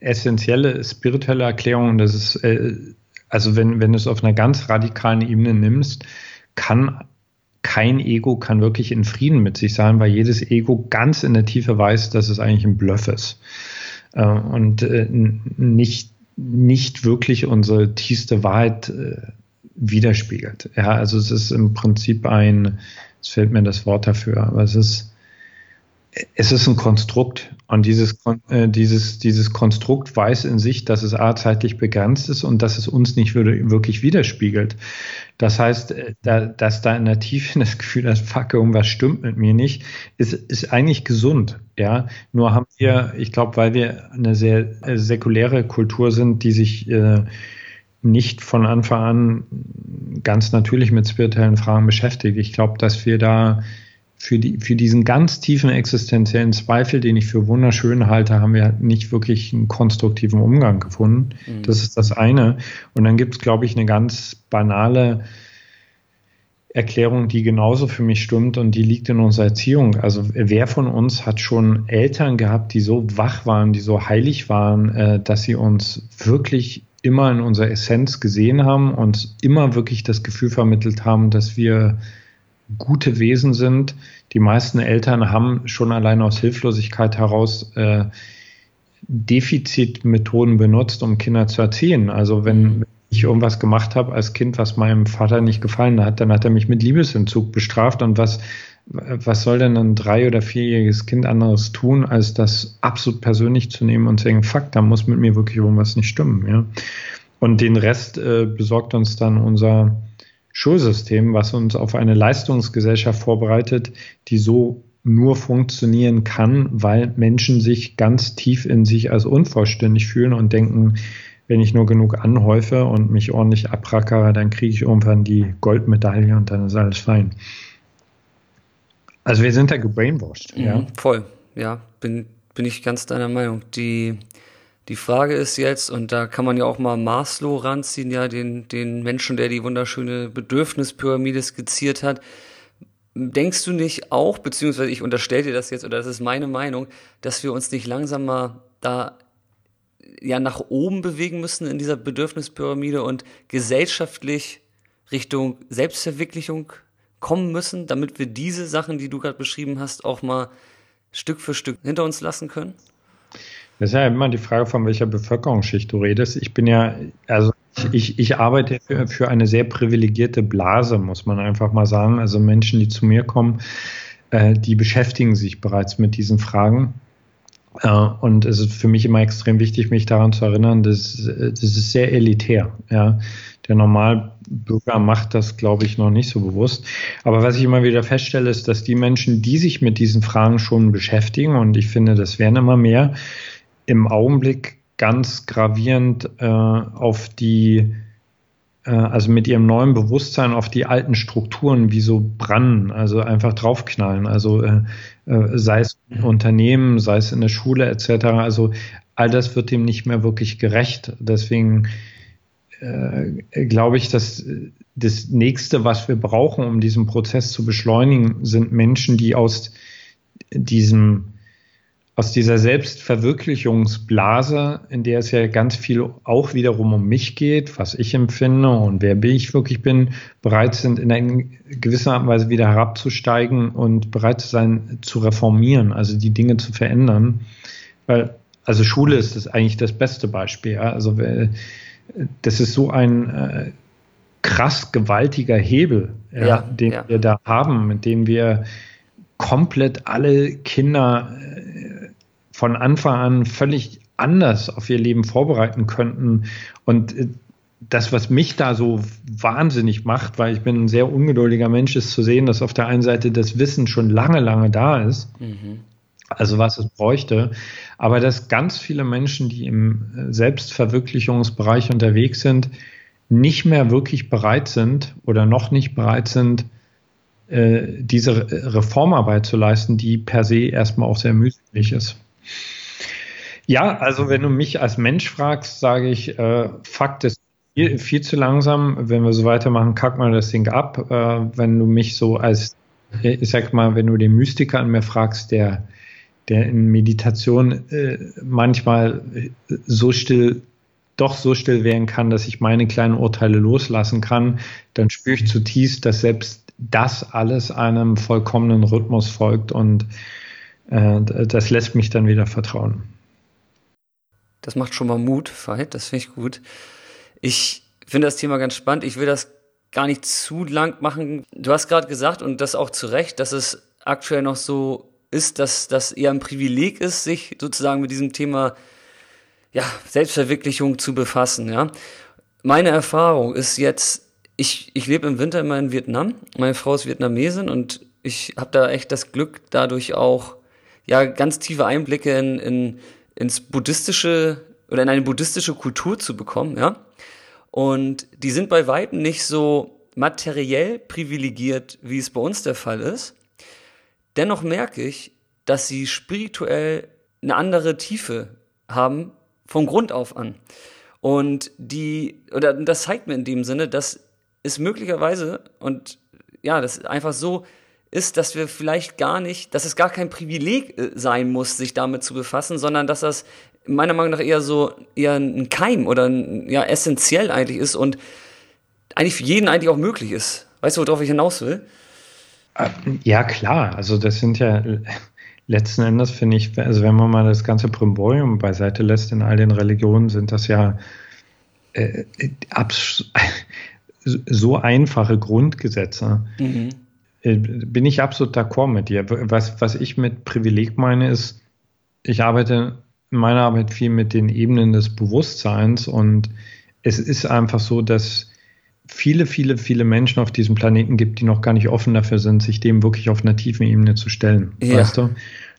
essentielle spirituelle Erklärung. Das ist, äh, also wenn, wenn du es auf einer ganz radikalen Ebene nimmst, kann kein Ego kann wirklich in Frieden mit sich sein, weil jedes Ego ganz in der Tiefe weiß, dass es eigentlich ein Bluff ist und äh, nicht, nicht wirklich unsere tiefste Wahrheit äh, widerspiegelt. Ja, also es ist im Prinzip ein, es fällt mir das Wort dafür, aber es ist, es ist ein Konstrukt und dieses, äh, dieses, dieses Konstrukt weiß in sich, dass es A zeitlich begrenzt ist und dass es uns nicht wirklich widerspiegelt. Das heißt, äh, da, dass da in der Tiefe das Gefühl hast, fuck, irgendwas stimmt mit mir nicht, ist, ist eigentlich gesund. Ja, nur haben wir, ich glaube, weil wir eine sehr äh, säkuläre Kultur sind, die sich äh, nicht von Anfang an ganz natürlich mit spirituellen Fragen beschäftigt. Ich glaube, dass wir da für, die, für diesen ganz tiefen existenziellen Zweifel, den ich für wunderschön halte, haben wir nicht wirklich einen konstruktiven Umgang gefunden. Mhm. Das ist das eine. Und dann gibt es, glaube ich, eine ganz banale Erklärung, die genauso für mich stimmt und die liegt in unserer Erziehung. Also wer von uns hat schon Eltern gehabt, die so wach waren, die so heilig waren, äh, dass sie uns wirklich immer in unserer Essenz gesehen haben und immer wirklich das Gefühl vermittelt haben, dass wir gute Wesen sind. Die meisten Eltern haben schon allein aus Hilflosigkeit heraus äh, Defizitmethoden benutzt, um Kinder zu erziehen. Also wenn ich irgendwas gemacht habe als Kind, was meinem Vater nicht gefallen hat, dann hat er mich mit Liebesentzug bestraft. Und was, was soll denn ein drei- oder vierjähriges Kind anderes tun, als das absolut persönlich zu nehmen und zu sagen, fuck, da muss mit mir wirklich irgendwas nicht stimmen. Ja? Und den Rest äh, besorgt uns dann unser Schulsystem, was uns auf eine Leistungsgesellschaft vorbereitet, die so nur funktionieren kann, weil Menschen sich ganz tief in sich als unvollständig fühlen und denken, wenn ich nur genug anhäufe und mich ordentlich abrackere, dann kriege ich irgendwann die Goldmedaille und dann ist alles fein. Also wir sind da gebrainwashed. Mhm, ja. Voll, ja, bin, bin ich ganz deiner Meinung. Die, die Frage ist jetzt, und da kann man ja auch mal Maslow ranziehen, ja, den, den Menschen, der die wunderschöne Bedürfnispyramide skizziert hat. Denkst du nicht auch, beziehungsweise ich unterstelle dir das jetzt, oder das ist meine Meinung, dass wir uns nicht langsam mal da ja nach oben bewegen müssen in dieser Bedürfnispyramide und gesellschaftlich Richtung Selbstverwirklichung kommen müssen, damit wir diese Sachen, die du gerade beschrieben hast, auch mal Stück für Stück hinter uns lassen können? Das ist ja immer die Frage, von welcher Bevölkerungsschicht du redest. Ich bin ja, also ich, ich arbeite für, eine sehr privilegierte Blase, muss man einfach mal sagen. Also Menschen, die zu mir kommen, äh, die beschäftigen sich bereits mit diesen Fragen. Äh, und es ist für mich immer extrem wichtig, mich daran zu erinnern, dass das ist sehr elitär. Ja. Der Normalbürger macht das, glaube ich, noch nicht so bewusst. Aber was ich immer wieder feststelle, ist, dass die Menschen, die sich mit diesen Fragen schon beschäftigen, und ich finde, das werden immer mehr, im Augenblick ganz gravierend äh, auf die, äh, also mit ihrem neuen Bewusstsein auf die alten Strukturen wie so brannen, also einfach draufknallen. Also äh, äh, sei es im Unternehmen, sei es in der Schule etc. Also all das wird dem nicht mehr wirklich gerecht. Deswegen äh, glaube ich, dass das nächste, was wir brauchen, um diesen Prozess zu beschleunigen, sind Menschen, die aus diesem aus dieser Selbstverwirklichungsblase, in der es ja ganz viel auch wiederum um mich geht, was ich empfinde und wer ich wirklich bin, bereit sind, in einer gewissen Art und Weise wieder herabzusteigen und bereit zu sein, zu reformieren, also die Dinge zu verändern. Weil, also Schule ist das eigentlich das beste Beispiel. Ja? Also das ist so ein äh, krass gewaltiger Hebel, ja, ja, den wir da haben, mit dem wir komplett alle Kinder von Anfang an völlig anders auf ihr Leben vorbereiten könnten. Und äh, das, was mich da so wahnsinnig macht, weil ich bin ein sehr ungeduldiger Mensch, ist zu sehen, dass auf der einen Seite das Wissen schon lange, lange da ist. Mhm. Also was es bräuchte. Aber dass ganz viele Menschen, die im äh, Selbstverwirklichungsbereich unterwegs sind, nicht mehr wirklich bereit sind oder noch nicht bereit sind, äh, diese Reformarbeit zu leisten, die per se erstmal auch sehr mühselig ist. Ja, also wenn du mich als Mensch fragst, sage ich, äh, Fakt ist viel, viel, zu langsam. Wenn wir so weitermachen, kack mal das Ding ab. Äh, wenn du mich so als, ich sag mal, wenn du den Mystiker an mir fragst, der, der in Meditation äh, manchmal so still doch so still werden kann, dass ich meine kleinen Urteile loslassen kann, dann spüre ich zutiefst, dass selbst das alles einem vollkommenen Rhythmus folgt und äh, das lässt mich dann wieder vertrauen. Das macht schon mal Mut, Veit, das finde ich gut. Ich finde das Thema ganz spannend. Ich will das gar nicht zu lang machen. Du hast gerade gesagt, und das auch zu Recht, dass es aktuell noch so ist, dass das eher ein Privileg ist, sich sozusagen mit diesem Thema ja, Selbstverwirklichung zu befassen. Ja. Meine Erfahrung ist jetzt, ich, ich lebe im Winter immer in Vietnam. Meine Frau ist Vietnamesin und ich habe da echt das Glück, dadurch auch ja ganz tiefe Einblicke in, in ins buddhistische oder in eine buddhistische Kultur zu bekommen, ja. Und die sind bei weitem nicht so materiell privilegiert, wie es bei uns der Fall ist. Dennoch merke ich, dass sie spirituell eine andere Tiefe haben von Grund auf an. Und die, oder das zeigt mir in dem Sinne, dass es möglicherweise, und ja, das einfach so ist, dass wir vielleicht gar nicht, dass es gar kein Privileg äh, sein muss, sich damit zu befassen, sondern dass das meiner Meinung nach eher so eher ein Keim oder ein, ja essentiell eigentlich ist und eigentlich für jeden eigentlich auch möglich ist. Weißt du, worauf ich hinaus will? Äh, ja, klar. Also das sind ja letzten Endes finde ich, also wenn man mal das ganze Primborium beiseite lässt in all den Religionen, sind das ja äh, so einfache Grundgesetze. Mhm äh, bin ich absolut d'accord mit dir. Was, was ich mit Privileg meine, ist, ich arbeite in meiner Arbeit viel mit den Ebenen des Bewusstseins und es ist einfach so, dass viele, viele, viele Menschen auf diesem Planeten gibt, die noch gar nicht offen dafür sind, sich dem wirklich auf einer tiefen Ebene zu stellen. Ja. Weißt du?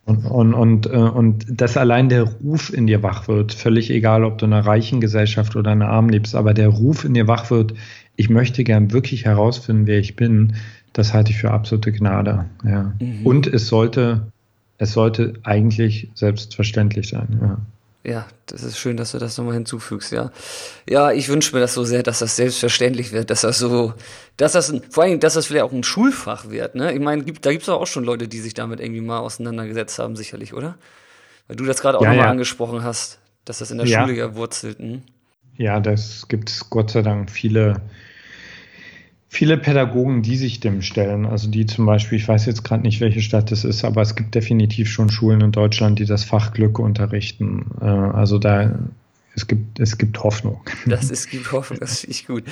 Und, und, und, äh, und dass allein der Ruf in dir wach wird, völlig egal, ob du in einer reichen Gesellschaft oder in einer armen lebst, aber der Ruf in dir wach wird, ich möchte gern wirklich herausfinden, wer ich bin, das halte ich für absolute Gnade. Ja. Mhm. Und es sollte, es sollte eigentlich selbstverständlich sein. Ja. Ja, das ist schön, dass du das nochmal hinzufügst, ja. Ja, ich wünsche mir das so sehr, dass das selbstverständlich wird, dass das so, dass das, vor allem, dass das vielleicht auch ein Schulfach wird, ne? Ich meine, gibt, da gibt es auch schon Leute, die sich damit irgendwie mal auseinandergesetzt haben, sicherlich, oder? Weil du das gerade auch ja, nochmal ja. angesprochen hast, dass das in der ja. Schule ja wurzelt. Hm? Ja, das gibt es Gott sei Dank viele, viele Pädagogen, die sich dem stellen. Also die zum Beispiel, ich weiß jetzt gerade nicht, welche Stadt das ist, aber es gibt definitiv schon Schulen in Deutschland, die das Fach Glück unterrichten. Äh, also da, es gibt, es gibt Hoffnung. Das ist, gibt Hoffnung, das finde ich gut.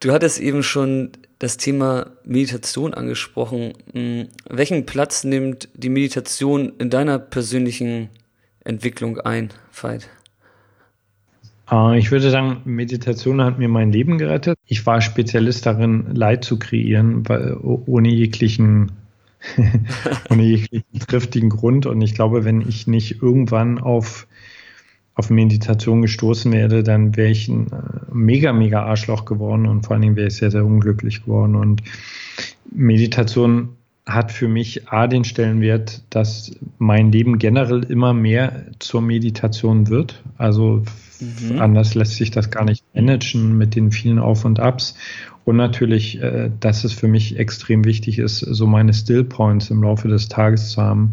Du hattest eben schon das Thema Meditation angesprochen. Hm, welchen Platz nimmt die Meditation in deiner persönlichen Entwicklung ein, Veit? Äh, ich würde sagen, Meditation hat mir mein Leben gerettet. Ich war Spezialist darin, Leid zu kreieren, ohne jeglichen, ohne jeglichen triftigen Grund. Und ich glaube, wenn ich nicht irgendwann auf, auf Meditation gestoßen wäre, dann wäre ich ein äh, mega, mega Arschloch geworden und vor allen Dingen wäre ich sehr, sehr unglücklich geworden. Und Meditation hat für mich A den Stellenwert, dass mein Leben generell immer mehr zur Meditation wird. Also Mhm. Anders lässt sich das gar nicht managen mit den vielen Auf und Abs. Und natürlich, äh, dass es für mich extrem wichtig ist, so meine Still Points im Laufe des Tages zu haben,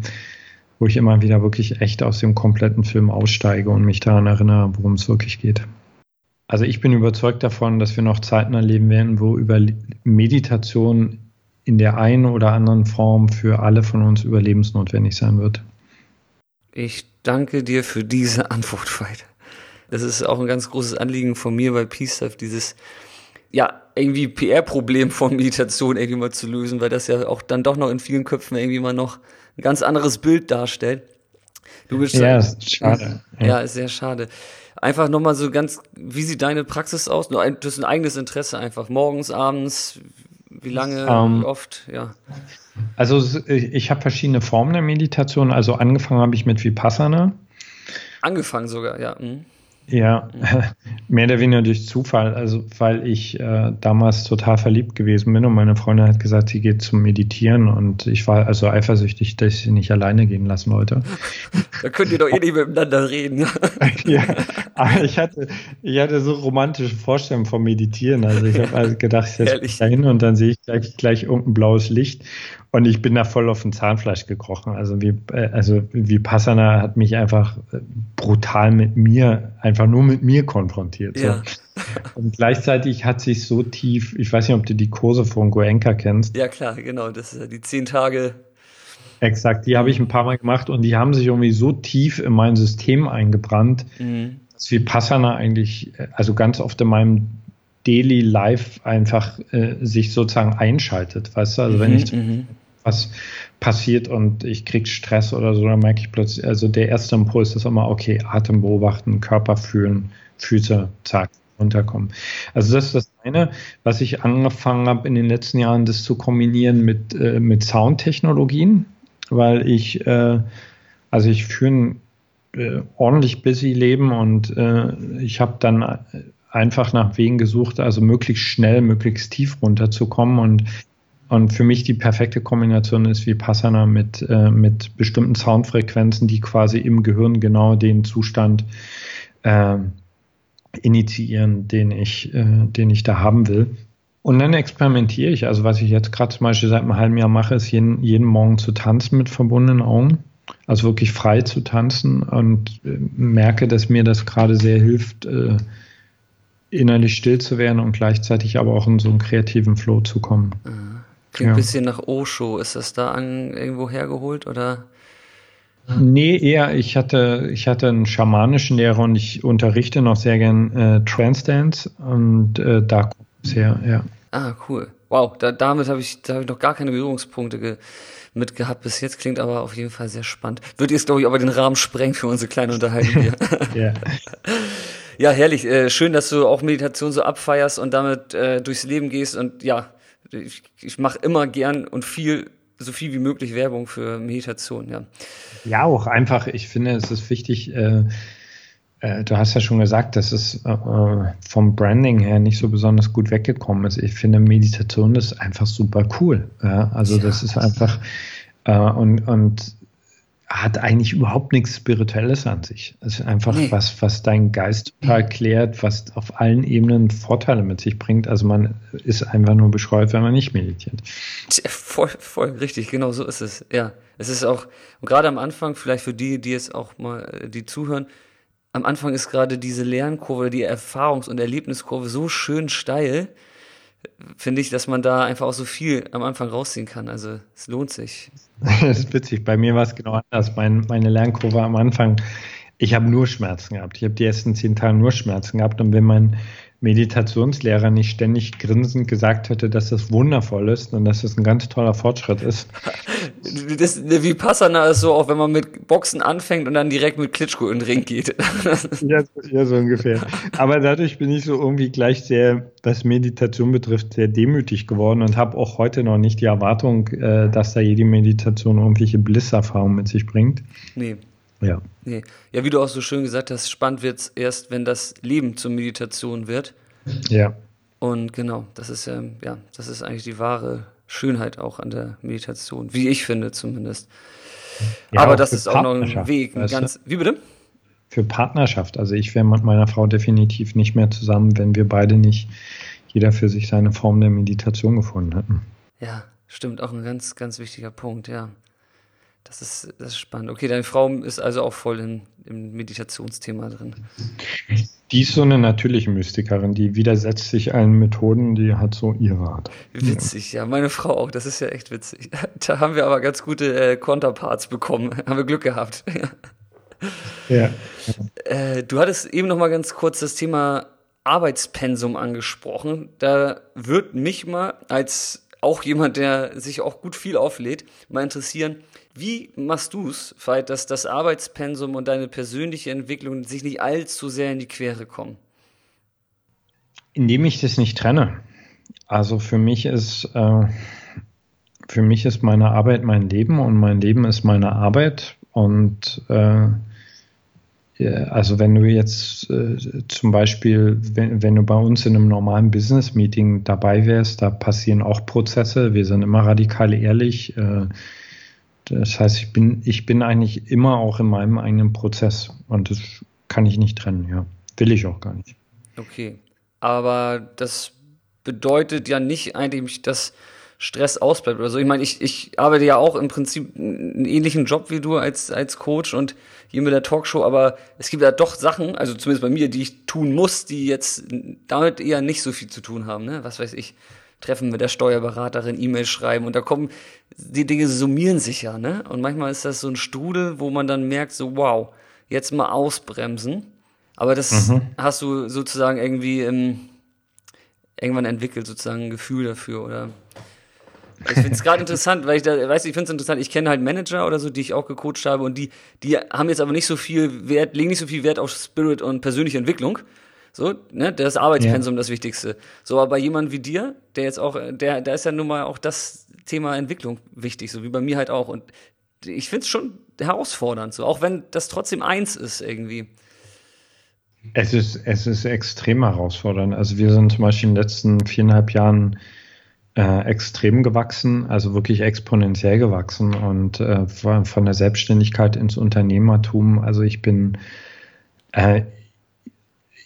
wo ich immer wieder wirklich echt aus dem kompletten Film aussteige und mich daran erinnere, worum es wirklich geht. Also ich bin überzeugt davon, dass wir noch Zeiten erleben werden, wo über Meditation in der einen oder anderen Form für alle von uns überlebensnotwendig sein wird. Ich danke dir für diese Antwort, Veit. Das ist auch ein ganz großes Anliegen von mir bei Peace Life, dieses ja, irgendwie PR-Problem von Meditation irgendwie mal zu lösen, weil das ja auch dann doch noch in vielen Köpfen irgendwie mal noch ein ganz anderes Bild darstellt. Du bist ja, ist schade. Ja, ja, ist sehr schade. Einfach nochmal so ganz, wie sieht deine Praxis aus? Das ist ein eigenes Interesse einfach. Morgens, abends, wie lange, um, wie ähm, oft, ja. Also ich habe verschiedene Formen der Meditation. Also angefangen habe ich mit Vipassana. Angefangen sogar, ja. Mhm. Ja, mehr oder weniger durch Zufall. Also, weil ich äh, damals total verliebt gewesen bin und meine Freundin hat gesagt, sie geht zum Meditieren und ich war also eifersüchtig, dass ich sie nicht alleine gehen lassen wollte. Da könnt ihr doch eh nicht miteinander reden. ja, aber ich hatte, ich hatte so romantische Vorstellungen vom Meditieren. Also, ich habe also gedacht, ich setze dahin und dann sehe ich gleich, gleich irgendein blaues Licht und ich bin da voll auf ein Zahnfleisch gekrochen. Also wie, äh, also wie Passana hat mich einfach äh, brutal mit mir, einfach nur mit mir konfrontiert. So. Ja. Und gleichzeitig hat sich so tief, ich weiß nicht, ob du die Kurse von Goenka kennst. Ja, klar, genau. Das ist ja die zehn Tage. Exakt, die habe ich ein paar Mal gemacht und die haben sich irgendwie so tief in mein System eingebrannt, mhm. dass wie Passana eigentlich, äh, also ganz oft in meinem Daily Life einfach äh, sich sozusagen einschaltet, weißt du? Also wenn ich mhm was passiert und ich krieg Stress oder so, dann merke ich plötzlich, also der erste Impuls ist immer, okay, Atem beobachten, Körper fühlen, Füße, zack, runterkommen. Also das ist das eine, was ich angefangen habe in den letzten Jahren, das zu kombinieren mit, äh, mit Soundtechnologien, weil ich, äh, also ich führe ein äh, ordentlich busy Leben und äh, ich habe dann einfach nach Wegen gesucht, also möglichst schnell, möglichst tief runterzukommen und und für mich die perfekte Kombination ist wie Passana mit, äh, mit bestimmten Soundfrequenzen, die quasi im Gehirn genau den Zustand äh, initiieren, den ich, äh, den ich da haben will. Und dann experimentiere ich. Also was ich jetzt gerade zum Beispiel seit einem halben Jahr mache, ist jeden, jeden Morgen zu tanzen mit verbundenen Augen. Also wirklich frei zu tanzen und äh, merke, dass mir das gerade sehr hilft, äh, innerlich still zu werden und gleichzeitig aber auch in so einen kreativen Flow zu kommen. Mhm. Klingt ja. ein bisschen nach Osho. Ist das da an, irgendwo hergeholt oder? Nee, eher, ich hatte, ich hatte einen schamanischen Lehrer und ich unterrichte noch sehr gern äh, Trance Dance und äh, da kommt es her, ja. Ah, cool. Wow, da, damit habe ich, da hab ich noch gar keine Berührungspunkte ge mit gehabt bis jetzt. Klingt aber auf jeden Fall sehr spannend. Wird jetzt, glaube ich, aber den Rahmen sprengen für unsere kleine Unterhaltung hier. ja. ja, herrlich. Äh, schön, dass du auch Meditation so abfeierst und damit äh, durchs Leben gehst und ja, ich, ich mache immer gern und viel, so viel wie möglich Werbung für Meditation, ja. Ja, auch einfach, ich finde, es ist wichtig, äh, äh, du hast ja schon gesagt, dass es äh, vom Branding her nicht so besonders gut weggekommen ist. Ich finde, Meditation ist einfach super cool. Ja? Also ja, das ist einfach, äh, und, und hat eigentlich überhaupt nichts Spirituelles an sich. Es ist einfach nee. was, was deinen Geist total klärt, was auf allen Ebenen Vorteile mit sich bringt. Also man ist einfach nur bescheuert, wenn man nicht meditiert. Voll, voll richtig, genau so ist es. Ja, es ist auch, und gerade am Anfang, vielleicht für die, die jetzt auch mal, die zuhören, am Anfang ist gerade diese Lernkurve, die Erfahrungs- und Erlebniskurve so schön steil, finde ich, dass man da einfach auch so viel am Anfang rausziehen kann. Also es lohnt sich. das ist witzig. Bei mir war es genau anders. Mein, meine Lernkurve am Anfang, ich habe nur Schmerzen gehabt. Ich habe die ersten zehn Tage nur Schmerzen gehabt. Und wenn mein Meditationslehrer nicht ständig grinsend gesagt hätte, dass das wundervoll ist und dass das ein ganz toller Fortschritt ist. Das, wie Passana ist so, auch wenn man mit Boxen anfängt und dann direkt mit Klitschko in den Ring geht. ja, ja, so ungefähr. Aber dadurch bin ich so irgendwie gleich sehr, was Meditation betrifft, sehr demütig geworden und habe auch heute noch nicht die Erwartung, äh, dass da jede Meditation irgendwelche Blisserfahrungen mit sich bringt. Nee. Ja. Nee. Ja, wie du auch so schön gesagt hast, spannend wird es erst, wenn das Leben zur Meditation wird. Ja. Und genau, das ist ja, ja, das ist eigentlich die wahre Schönheit auch an der Meditation, wie ich finde zumindest. Ja, Aber das ist auch noch ein Weg, ein ganz. Wie bitte? Für Partnerschaft. Also ich wäre mit meiner Frau definitiv nicht mehr zusammen, wenn wir beide nicht jeder für sich seine Form der Meditation gefunden hätten. Ja, stimmt, auch ein ganz, ganz wichtiger Punkt, ja. Das ist, das ist spannend. Okay, deine Frau ist also auch voll in, im Meditationsthema drin. Die ist so eine natürliche Mystikerin, die widersetzt sich allen Methoden, die hat so ihre Art. Witzig, ja. Meine Frau auch, das ist ja echt witzig. Da haben wir aber ganz gute äh, Counterparts bekommen. haben wir Glück gehabt. ja. Äh, du hattest eben noch mal ganz kurz das Thema Arbeitspensum angesprochen. Da wird mich mal als auch jemand, der sich auch gut viel auflädt, mal interessieren, wie machst du es, dass das Arbeitspensum und deine persönliche Entwicklung sich nicht allzu sehr in die Quere kommen? Indem ich das nicht trenne. Also für mich ist, äh, für mich ist meine Arbeit mein Leben und mein Leben ist meine Arbeit und äh, also wenn du jetzt äh, zum Beispiel, wenn, wenn, du bei uns in einem normalen Business-Meeting dabei wärst, da passieren auch Prozesse. Wir sind immer radikal ehrlich. Äh, das heißt, ich bin, ich bin eigentlich immer auch in meinem eigenen Prozess und das kann ich nicht trennen, ja. Will ich auch gar nicht. Okay. Aber das bedeutet ja nicht eigentlich, dass Stress ausbleibt oder so. Ich meine, ich, ich arbeite ja auch im Prinzip einen ähnlichen Job wie du als, als Coach und hier mit der Talkshow, aber es gibt ja doch Sachen, also zumindest bei mir, die ich tun muss, die jetzt damit eher nicht so viel zu tun haben, ne? Was weiß ich. Treffen mit der Steuerberaterin, E-Mail schreiben und da kommen, die Dinge summieren sich ja, ne? Und manchmal ist das so ein Strudel, wo man dann merkt, so, wow, jetzt mal ausbremsen. Aber das mhm. hast du sozusagen irgendwie ähm, irgendwann entwickelt, sozusagen ein Gefühl dafür, oder? Ich finde es gerade interessant, weil ich da, weißt du, ich finde es interessant, ich kenne halt Manager oder so, die ich auch gecoacht habe und die, die haben jetzt aber nicht so viel Wert, legen nicht so viel Wert auf Spirit und persönliche Entwicklung. So, ne, das Arbeitspensum ja. das Wichtigste. So, aber bei jemandem wie dir, der jetzt auch, der, da ist ja nun mal auch das Thema Entwicklung wichtig, so wie bei mir halt auch. Und ich finde es schon herausfordernd, so, auch wenn das trotzdem eins ist irgendwie. Es ist, es ist extrem herausfordernd. Also wir sind zum Beispiel in den letzten viereinhalb Jahren äh, extrem gewachsen, also wirklich exponentiell gewachsen und äh, von der Selbstständigkeit ins Unternehmertum. Also ich bin, äh,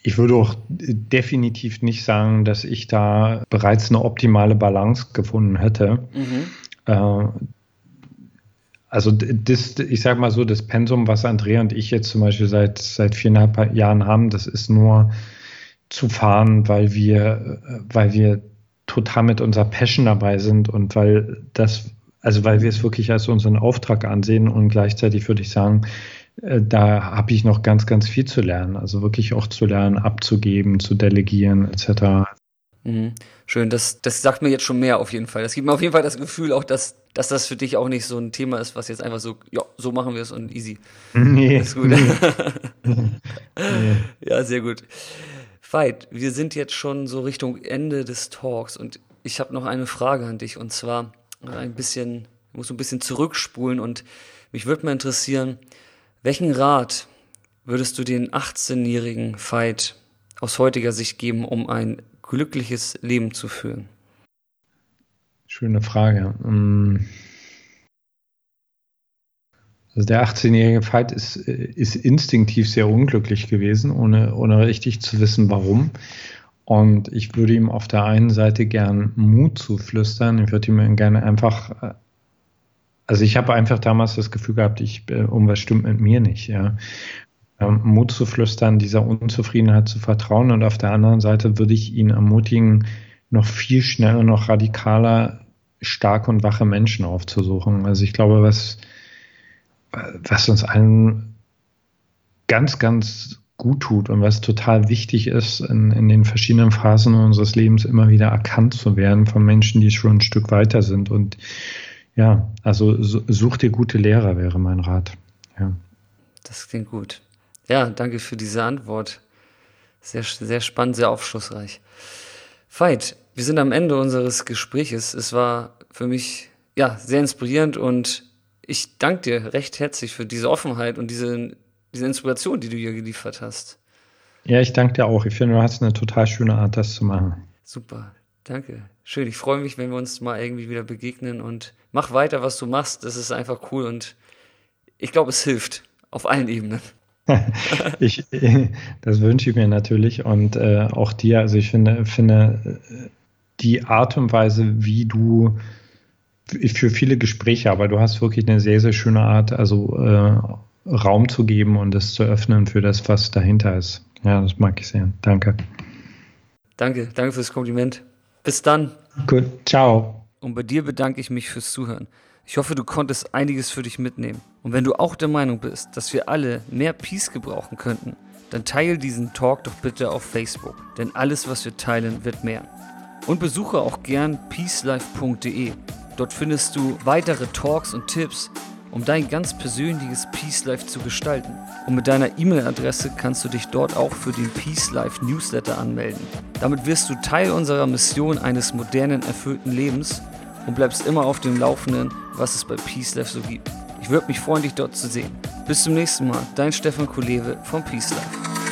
ich würde auch definitiv nicht sagen, dass ich da bereits eine optimale Balance gefunden hätte. Mhm. Äh, also das, ich sage mal so, das Pensum, was Andrea und ich jetzt zum Beispiel seit, seit viereinhalb Jahren haben, das ist nur zu fahren, weil wir, weil wir total mit unserer Passion dabei sind und weil das, also weil wir es wirklich als unseren Auftrag ansehen und gleichzeitig würde ich sagen, da habe ich noch ganz, ganz viel zu lernen. Also wirklich auch zu lernen, abzugeben, zu delegieren etc. Mhm. Schön, das, das sagt mir jetzt schon mehr auf jeden Fall. Das gibt mir auf jeden Fall das Gefühl auch, dass, dass das für dich auch nicht so ein Thema ist, was jetzt einfach so, ja, so machen wir es und easy. Nee. ist gut. Nee. nee. Ja, sehr gut. Veit, wir sind jetzt schon so Richtung Ende des Talks und ich habe noch eine Frage an dich und zwar ein bisschen, ich muss ein bisschen zurückspulen und mich würde mal interessieren, welchen Rat würdest du den 18-jährigen Veit aus heutiger Sicht geben, um ein glückliches Leben zu führen? Schöne Frage. Um also der 18-jährige Veit ist, ist instinktiv sehr unglücklich gewesen, ohne, ohne richtig zu wissen, warum. Und ich würde ihm auf der einen Seite gern Mut zuflüstern. Ich würde ihm gerne einfach, also ich habe einfach damals das Gefühl gehabt, ich, irgendwas stimmt mit mir nicht, ja. Ähm, Mut zu flüstern, dieser Unzufriedenheit zu vertrauen. Und auf der anderen Seite würde ich ihn ermutigen, noch viel schneller, noch radikaler starke und wache Menschen aufzusuchen. Also ich glaube, was, was uns allen ganz, ganz gut tut und was total wichtig ist, in, in den verschiedenen Phasen unseres Lebens immer wieder erkannt zu werden von Menschen, die schon ein Stück weiter sind. Und ja, also such dir gute Lehrer, wäre mein Rat. Ja. Das klingt gut. Ja, danke für diese Antwort. Sehr, sehr spannend, sehr aufschlussreich. Veit, wir sind am Ende unseres Gespräches. Es war für mich ja sehr inspirierend und ich danke dir recht herzlich für diese Offenheit und diese, diese Inspiration, die du hier geliefert hast. Ja, ich danke dir auch. Ich finde, du hast eine total schöne Art, das zu machen. Super, danke. Schön. Ich freue mich, wenn wir uns mal irgendwie wieder begegnen und mach weiter, was du machst. Das ist einfach cool und ich glaube, es hilft auf allen Ebenen. ich, das wünsche ich mir natürlich und äh, auch dir. Also ich finde, finde die Art und Weise, wie du für viele Gespräche, aber du hast wirklich eine sehr, sehr schöne Art, also äh, Raum zu geben und es zu öffnen für das, was dahinter ist. Ja, das mag ich sehr. Danke. Danke, danke fürs Kompliment. Bis dann. Gut, ciao. Und bei dir bedanke ich mich fürs Zuhören. Ich hoffe, du konntest einiges für dich mitnehmen. Und wenn du auch der Meinung bist, dass wir alle mehr Peace gebrauchen könnten, dann teile diesen Talk doch bitte auf Facebook. Denn alles, was wir teilen, wird mehr. Und besuche auch gern peacelife.de Dort findest du weitere Talks und Tipps, um dein ganz persönliches Peace Life zu gestalten. Und mit deiner E-Mail-Adresse kannst du dich dort auch für den Peace Life Newsletter anmelden. Damit wirst du Teil unserer Mission eines modernen, erfüllten Lebens und bleibst immer auf dem Laufenden, was es bei Peace Life so gibt. Ich würde mich freuen, dich dort zu sehen. Bis zum nächsten Mal, dein Stefan Kulewe vom Peace Life.